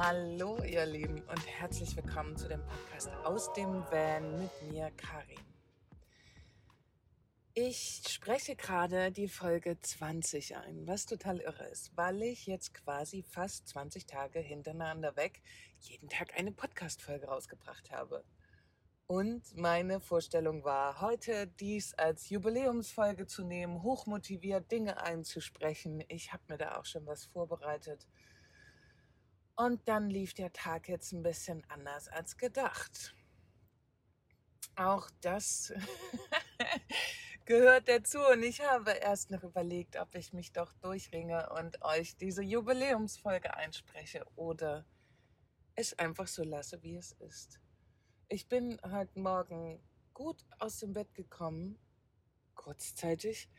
Hallo ihr Lieben und herzlich willkommen zu dem Podcast aus dem Van mit mir, Karin. Ich spreche gerade die Folge 20 ein, was total irre ist, weil ich jetzt quasi fast 20 Tage hintereinander weg jeden Tag eine Podcast-Folge rausgebracht habe. Und meine Vorstellung war, heute dies als Jubiläumsfolge zu nehmen, hochmotiviert Dinge einzusprechen. Ich habe mir da auch schon was vorbereitet. Und dann lief der Tag jetzt ein bisschen anders als gedacht. Auch das gehört dazu. Und ich habe erst noch überlegt, ob ich mich doch durchringe und euch diese Jubiläumsfolge einspreche oder es einfach so lasse, wie es ist. Ich bin heute Morgen gut aus dem Bett gekommen, kurzzeitig,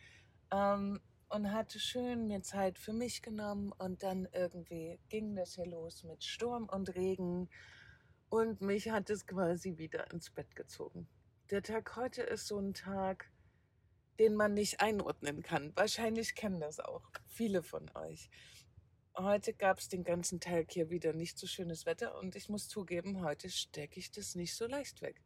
ähm, und hatte schön mir Zeit für mich genommen und dann irgendwie ging das hier los mit Sturm und Regen und mich hat es quasi wieder ins Bett gezogen. Der Tag heute ist so ein Tag, den man nicht einordnen kann. Wahrscheinlich kennen das auch viele von euch. Heute gab es den ganzen Tag hier wieder nicht so schönes Wetter und ich muss zugeben, heute stecke ich das nicht so leicht weg.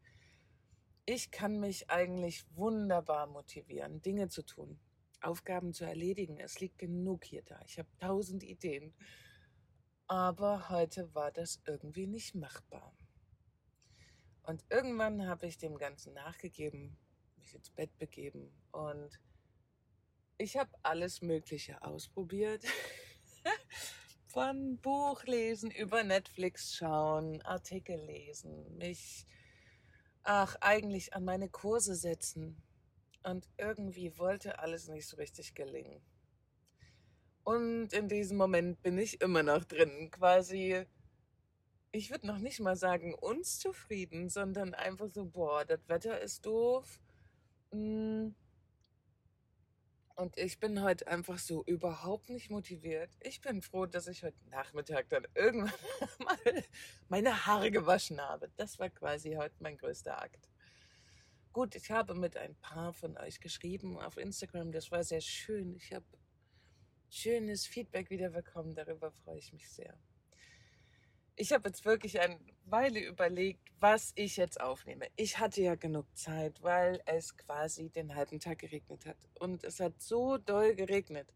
Ich kann mich eigentlich wunderbar motivieren, Dinge zu tun. Aufgaben zu erledigen. Es liegt genug hier da. Ich habe tausend Ideen. Aber heute war das irgendwie nicht machbar. Und irgendwann habe ich dem Ganzen nachgegeben, mich ins Bett begeben und ich habe alles Mögliche ausprobiert. Von Buch lesen, über Netflix schauen, Artikel lesen, mich, ach, eigentlich an meine Kurse setzen, und irgendwie wollte alles nicht so richtig gelingen. Und in diesem Moment bin ich immer noch drin, quasi, ich würde noch nicht mal sagen unzufrieden, sondern einfach so, boah, das Wetter ist doof. Mm. Und ich bin heute einfach so überhaupt nicht motiviert. Ich bin froh, dass ich heute Nachmittag dann irgendwann mal meine Haare gewaschen habe. Das war quasi heute mein größter Akt. Gut, ich habe mit ein paar von euch geschrieben auf Instagram. Das war sehr schön. Ich habe schönes Feedback wieder bekommen. Darüber freue ich mich sehr. Ich habe jetzt wirklich eine Weile überlegt, was ich jetzt aufnehme. Ich hatte ja genug Zeit, weil es quasi den halben Tag geregnet hat. Und es hat so doll geregnet,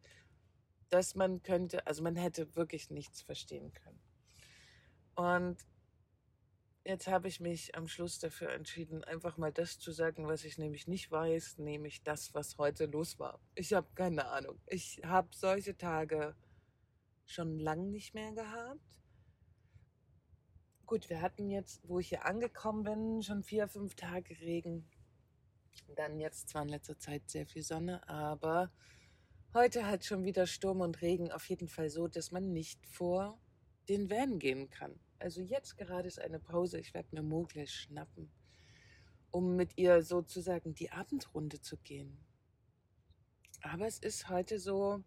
dass man könnte, also man hätte wirklich nichts verstehen können. Und Jetzt habe ich mich am Schluss dafür entschieden, einfach mal das zu sagen, was ich nämlich nicht weiß, nämlich das, was heute los war. Ich habe keine Ahnung. Ich habe solche Tage schon lang nicht mehr gehabt. Gut, wir hatten jetzt, wo ich hier angekommen bin, schon vier, fünf Tage Regen. Dann jetzt zwar in letzter Zeit sehr viel Sonne, aber heute hat schon wieder Sturm und Regen auf jeden Fall so, dass man nicht vor den Van gehen kann. Also jetzt gerade ist eine Pause. Ich werde mir Mogli schnappen, um mit ihr sozusagen die Abendrunde zu gehen. Aber es ist heute so,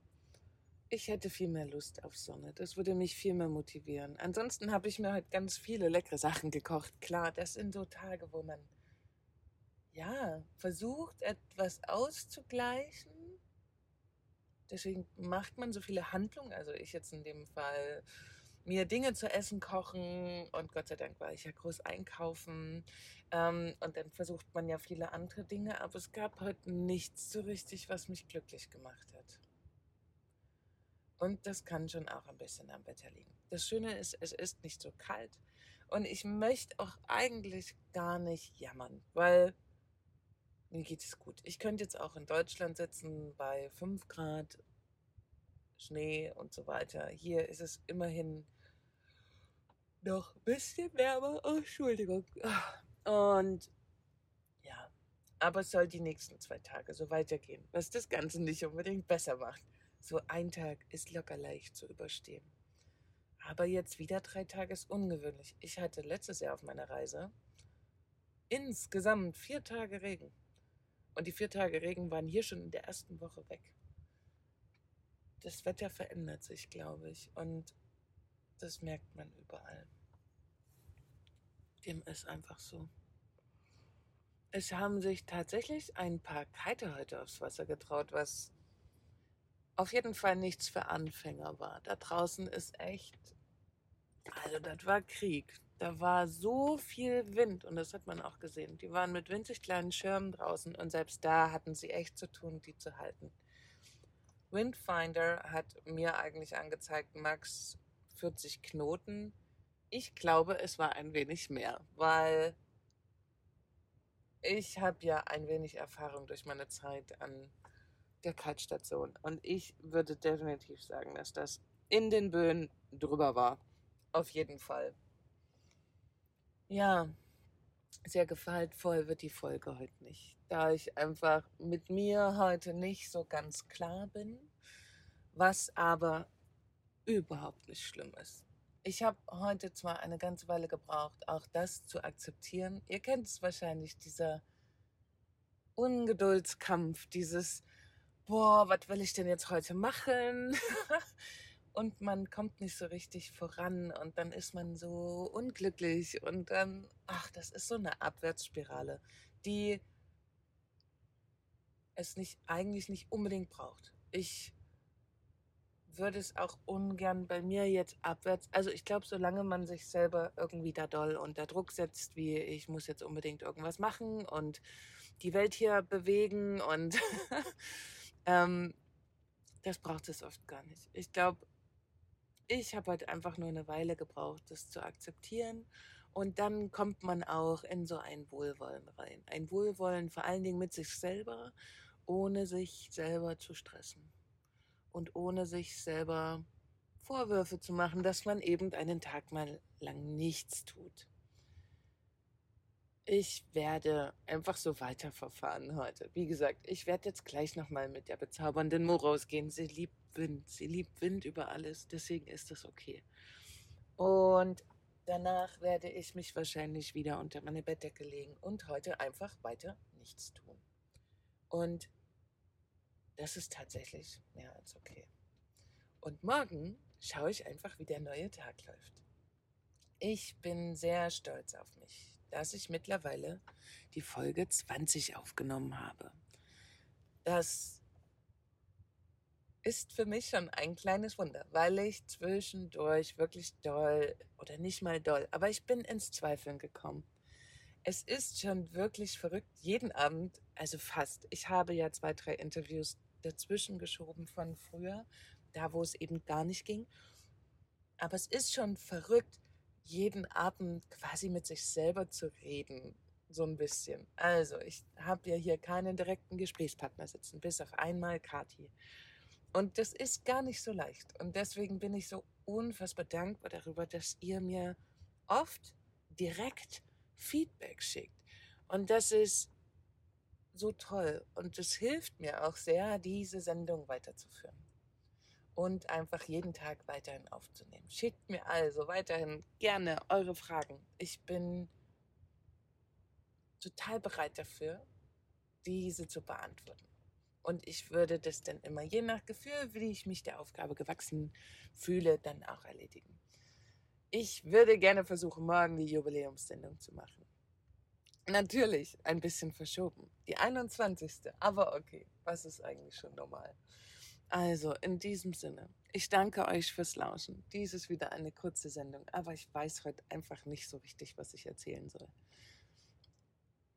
ich hätte viel mehr Lust auf Sonne. Das würde mich viel mehr motivieren. Ansonsten habe ich mir halt ganz viele leckere Sachen gekocht. Klar, das sind so Tage, wo man ja versucht, etwas auszugleichen. Deswegen macht man so viele Handlungen. Also ich jetzt in dem Fall mir Dinge zu essen kochen und Gott sei Dank war ich ja groß einkaufen ähm, und dann versucht man ja viele andere Dinge, aber es gab heute nichts so richtig, was mich glücklich gemacht hat. Und das kann schon auch ein bisschen am Wetter liegen. Das Schöne ist, es ist nicht so kalt und ich möchte auch eigentlich gar nicht jammern, weil mir geht es gut. Ich könnte jetzt auch in Deutschland sitzen bei 5 Grad Schnee und so weiter. Hier ist es immerhin noch ein bisschen wärmer. Oh, Entschuldigung. Und ja, aber es soll die nächsten zwei Tage so weitergehen, was das Ganze nicht unbedingt besser macht. So ein Tag ist locker leicht zu überstehen. Aber jetzt wieder drei Tage ist ungewöhnlich. Ich hatte letztes Jahr auf meiner Reise insgesamt vier Tage Regen. Und die vier Tage Regen waren hier schon in der ersten Woche weg das Wetter verändert sich, glaube ich. Und das merkt man überall. Dem ist einfach so. Es haben sich tatsächlich ein paar Kite heute aufs Wasser getraut, was auf jeden Fall nichts für Anfänger war. Da draußen ist echt Also das war Krieg. Da war so viel Wind und das hat man auch gesehen. Die waren mit winzig kleinen Schirmen draußen und selbst da hatten sie echt zu tun, die zu halten. Windfinder hat mir eigentlich angezeigt, Max 40 Knoten. Ich glaube, es war ein wenig mehr, weil ich habe ja ein wenig Erfahrung durch meine Zeit an der Kaltstation und ich würde definitiv sagen, dass das in den Böen drüber war. Auf jeden Fall. Ja, sehr gehaltvoll wird die Folge heute nicht, da ich einfach mit mir heute nicht so ganz klar bin, was aber überhaupt nicht schlimm ist. Ich habe heute zwar eine ganze Weile gebraucht, auch das zu akzeptieren. Ihr kennt es wahrscheinlich, dieser Ungeduldskampf, dieses, boah, was will ich denn jetzt heute machen? und man kommt nicht so richtig voran und dann ist man so unglücklich und dann, ach, das ist so eine Abwärtsspirale, die es nicht, eigentlich nicht unbedingt braucht. Ich würde es auch ungern bei mir jetzt abwärts, also ich glaube, solange man sich selber irgendwie da doll unter Druck setzt, wie ich muss jetzt unbedingt irgendwas machen und die Welt hier bewegen und ähm, das braucht es oft gar nicht. Ich glaube, ich habe halt einfach nur eine Weile gebraucht, das zu akzeptieren. Und dann kommt man auch in so ein Wohlwollen rein. Ein Wohlwollen vor allen Dingen mit sich selber, ohne sich selber zu stressen. Und ohne sich selber Vorwürfe zu machen, dass man eben einen Tag mal lang nichts tut. Ich werde einfach so weiterverfahren heute. Wie gesagt, ich werde jetzt gleich nochmal mit der bezaubernden Mo rausgehen. Sie liebt Wind. Sie liebt Wind über alles. Deswegen ist das okay. Und danach werde ich mich wahrscheinlich wieder unter meine Bettdecke legen und heute einfach weiter nichts tun. Und das ist tatsächlich mehr als okay. Und morgen schaue ich einfach, wie der neue Tag läuft. Ich bin sehr stolz auf mich dass ich mittlerweile die Folge 20 aufgenommen habe. Das ist für mich schon ein kleines Wunder, weil ich zwischendurch wirklich doll oder nicht mal doll, aber ich bin ins Zweifeln gekommen. Es ist schon wirklich verrückt, jeden Abend, also fast. Ich habe ja zwei, drei Interviews dazwischen geschoben von früher, da wo es eben gar nicht ging. Aber es ist schon verrückt, jeden Abend quasi mit sich selber zu reden. So ein bisschen. Also, ich habe ja hier keinen direkten Gesprächspartner sitzen, bis auf einmal Kati. Und das ist gar nicht so leicht. Und deswegen bin ich so unfassbar dankbar darüber, dass ihr mir oft direkt Feedback schickt. Und das ist so toll. Und es hilft mir auch sehr, diese Sendung weiterzuführen und einfach jeden Tag weiterhin aufzunehmen. Schickt mir also weiterhin gerne eure Fragen. Ich bin total bereit dafür, diese zu beantworten. Und ich würde das dann immer, je nach Gefühl, wie ich mich der Aufgabe gewachsen fühle, dann auch erledigen. Ich würde gerne versuchen, morgen die Jubiläumssendung zu machen. Natürlich ein bisschen verschoben. Die 21. Aber okay, was ist eigentlich schon normal? Also, in diesem Sinne, ich danke euch fürs Lauschen. Dies ist wieder eine kurze Sendung, aber ich weiß heute einfach nicht so richtig, was ich erzählen soll.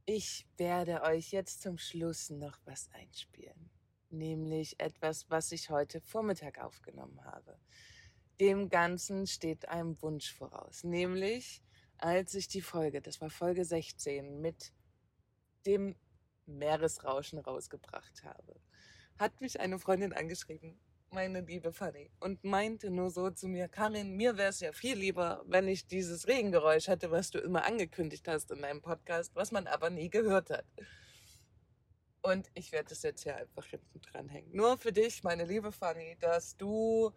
Ich werde euch jetzt zum Schluss noch was einspielen, nämlich etwas, was ich heute Vormittag aufgenommen habe. Dem Ganzen steht ein Wunsch voraus, nämlich als ich die Folge, das war Folge 16, mit dem Meeresrauschen rausgebracht habe hat mich eine Freundin angeschrieben, meine liebe Fanny, und meinte nur so zu mir, Karin, mir wäre es ja viel lieber, wenn ich dieses Regengeräusch hätte, was du immer angekündigt hast in deinem Podcast, was man aber nie gehört hat. Und ich werde es jetzt hier einfach hinten dran hängen. Nur für dich, meine liebe Fanny, dass du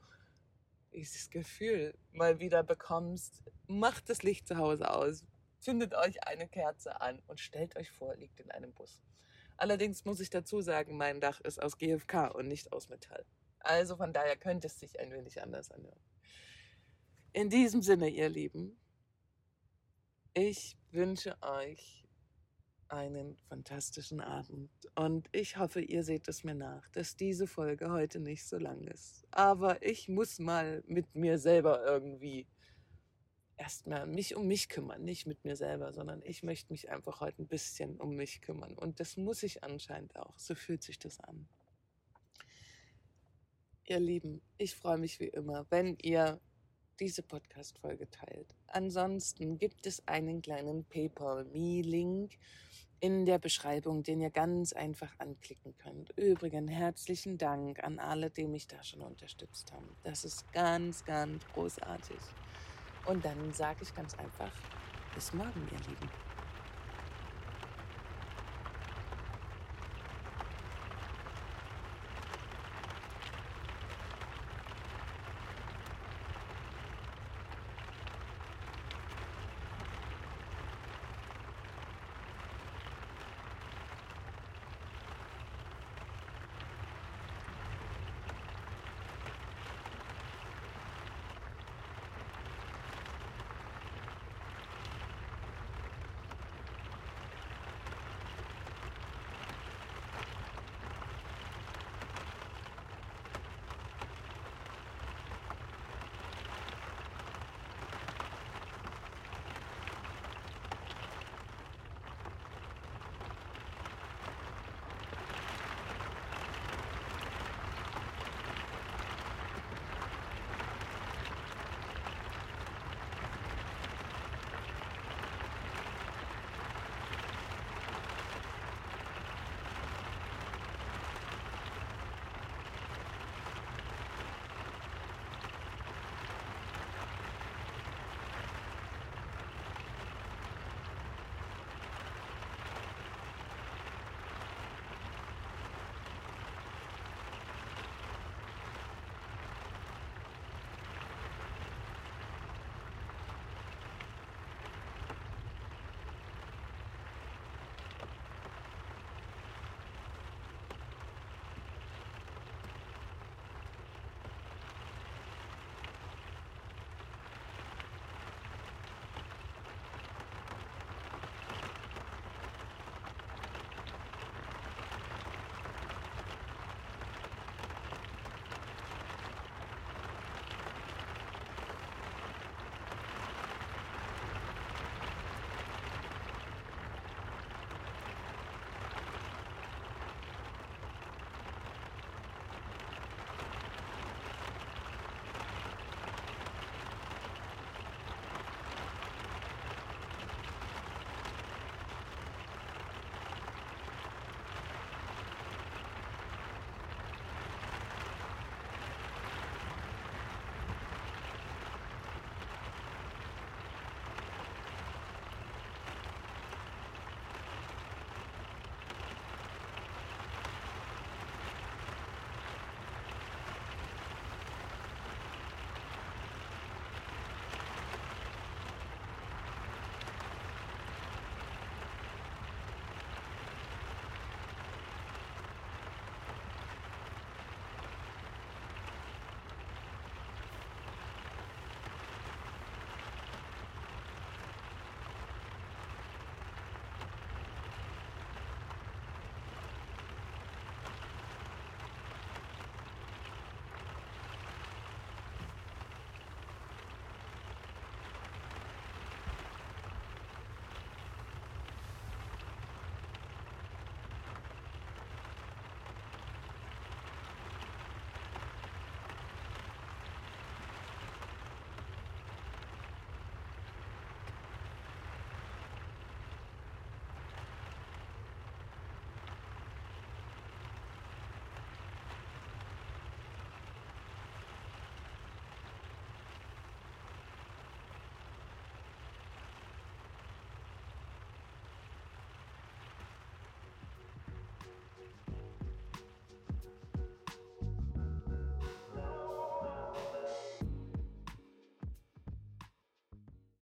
dieses Gefühl mal wieder bekommst. Macht das Licht zu Hause aus, zündet euch eine Kerze an und stellt euch vor, liegt in einem Bus. Allerdings muss ich dazu sagen, mein Dach ist aus GFK und nicht aus Metall. Also von daher könnte es sich ein wenig anders anhören. In diesem Sinne, ihr Lieben, ich wünsche euch einen fantastischen Abend und ich hoffe, ihr seht es mir nach, dass diese Folge heute nicht so lang ist. Aber ich muss mal mit mir selber irgendwie erstmal mich um mich kümmern, nicht mit mir selber, sondern ich möchte mich einfach heute ein bisschen um mich kümmern. Und das muss ich anscheinend auch. So fühlt sich das an. Ihr Lieben, ich freue mich wie immer, wenn ihr diese Podcast-Folge teilt. Ansonsten gibt es einen kleinen PayPal-Me-Link in der Beschreibung, den ihr ganz einfach anklicken könnt. Übrigens, herzlichen Dank an alle, die mich da schon unterstützt haben. Das ist ganz, ganz großartig. Und dann sage ich ganz einfach, bis morgen, ihr Lieben.